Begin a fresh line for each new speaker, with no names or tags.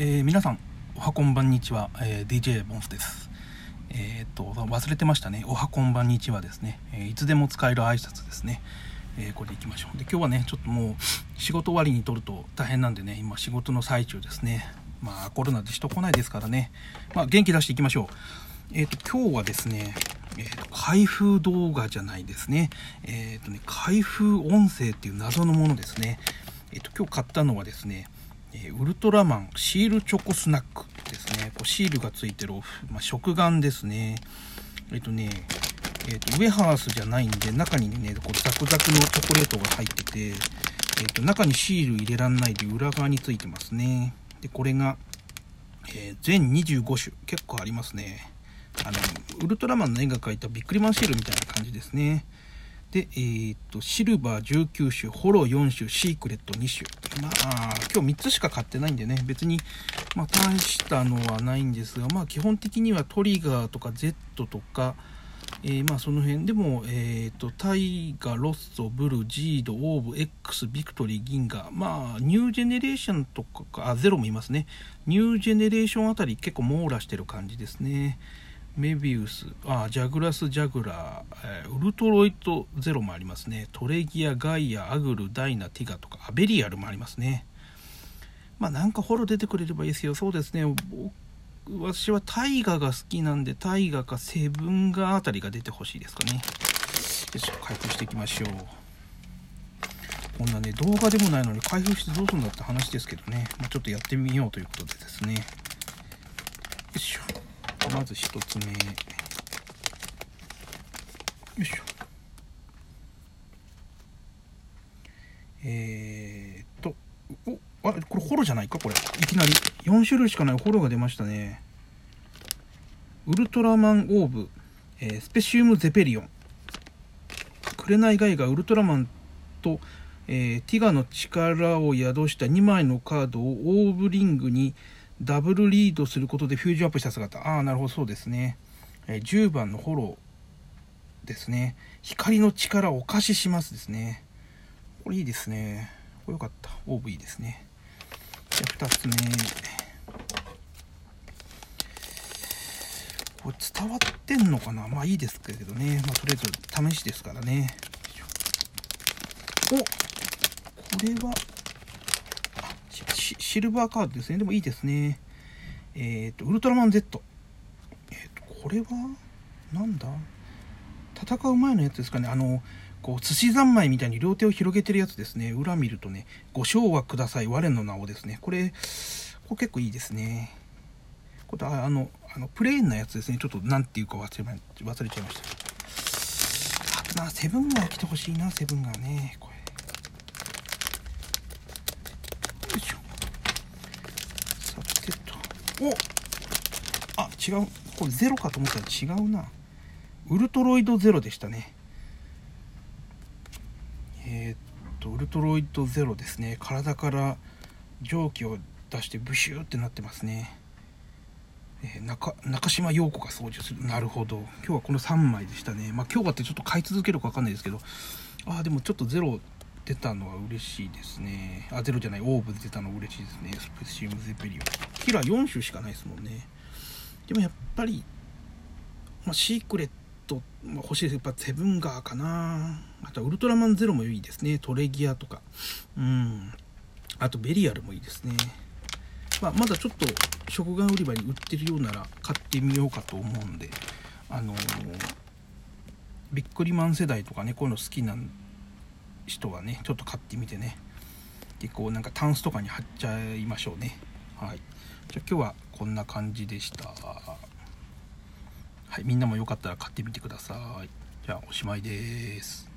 えー、皆さんおはこんばんにちは、えー、DJ ボンスです。えー、っと忘れてましたね。おはこんばんにちはですね、えいつでも使える挨拶ですね、えこれでいきましょう。で今日はねちょっともう仕事終わりに撮ると大変なんでね今仕事の最中ですね。まあコロナで人来ないですからね。まあ元気出していきましょう。えっ、と今日はですねえーと、開封動画じゃないですね。えっ、とね、開封音声っていう謎のものですね。えっ、と、今日買ったのはですね、えウルトラマンシールチョコスナックですね。こうシールがついてる、まあ、食玩ですね。えっとね、えっと、ウェハースじゃないんで、中にね、こうザクザクのチョコレートが入ってて、えっと、中にシール入れらんないで裏側についてますね。で、これが、え、全25種。結構ありますね。あの、ウルトラマンの絵が描いたビックリマンシールみたいな感じですね。で、えー、っと、シルバー19種、ホロ4種、シークレット2種。まあ、今日3つしか買ってないんでね、別に、まあ、大したのはないんですが、まあ、基本的にはトリガーとか Z とか、えー、まあ、その辺でも、えー、っと、タイガ、ロッソ、ブル、ジード、オーブ、X、ビクトリー、銀河。まあ、ニュージェネレーションとか、あ、ゼロもいますね。ニュージェネレーションあたり結構網羅してる感じですね。メビウス、あ、ジャグラス・ジャグラー、えー、ウルトロイト・ゼロもありますね。トレギア、ガイア、アグル、ダイナ、ティガとか、アベリアルもありますね。まあなんかフォロ出てくれればいいですよ。そうですね。私は大河が好きなんで、大河かセブンガあたりが出てほしいですかね。よいしょ、開封していきましょう。こんなね、動画でもないのに開封してどうするんだって話ですけどね。まあ、ちょっとやってみようということでですね。よいしょ。まず1つ目。よいしょ。えー、っとおあこれホロじゃないかこれ。いきなり。4種類しかない。ホロが出ましたね。ウルトラマンオーブ、えー、スペシウムゼペリオン。紅ガイがウルトラマンと、えー、ティガの力を宿した2枚のカードをオーブリングにダブルリードすることでフュージョンアップした姿。ああ、なるほど、そうですね。えー、10番のフォローですね。光の力をお貸ししますですね。これいいですね。これよかった。オーブいいですね。じゃ2つ目。これ伝わってんのかな？まあいいですけどね。まあとりあえず試しですからね。おこれは、シルバーカードですね。でもいいですね。えっ、ー、と、ウルトラマン Z。えっ、ー、と、これは、なんだ？戦う前のやつですかね。あの、こう、寿司三昧みたいに両手を広げてるやつですね。裏見るとね、ご唱和ください、我の名をですね。これ、これ結構いいですね。これあの、あの、プレーンなやつですね。ちょっと、なんていうか忘れ忘れちゃいました。あとな、セブンガー来てほしいな、セブンガーね。これおあ違う。これゼロかと思ったら違うな。ウルトロイドゼロでしたね。えー、っとウルトロイドゼロですね。体から蒸気を出してブシューってなってますね、えー、中中島陽子が操縦する。なるほど。今日はこの3枚でしたね。まあ今日はってちょっと買い続けるか分かんないですけど。ああでもちょっとゼロ出たのは嬉しいですね。あ、ゼロじゃない、オーブ出たの嬉しいですね。スペシウムゼペリオン。キラー4種しかないですもんね。でもやっぱり、まあ、シークレット、まあ、欲しいですやっぱセブンガーかな。あとウルトラマンゼロもいいですね。トレギアとか。うん。あとベリアルもいいですね。まあ、まだちょっと食玩売り場に売ってるようなら買ってみようかと思うんで、あのー、ビックリマン世代とかね、こういうの好きなんで、人はねちょっと買ってみてね。でこうなんかタンスとかに貼っちゃいましょうね。はい。じゃ今日はこんな感じでした。はいみんなもよかったら買ってみてください。じゃあおしまいです。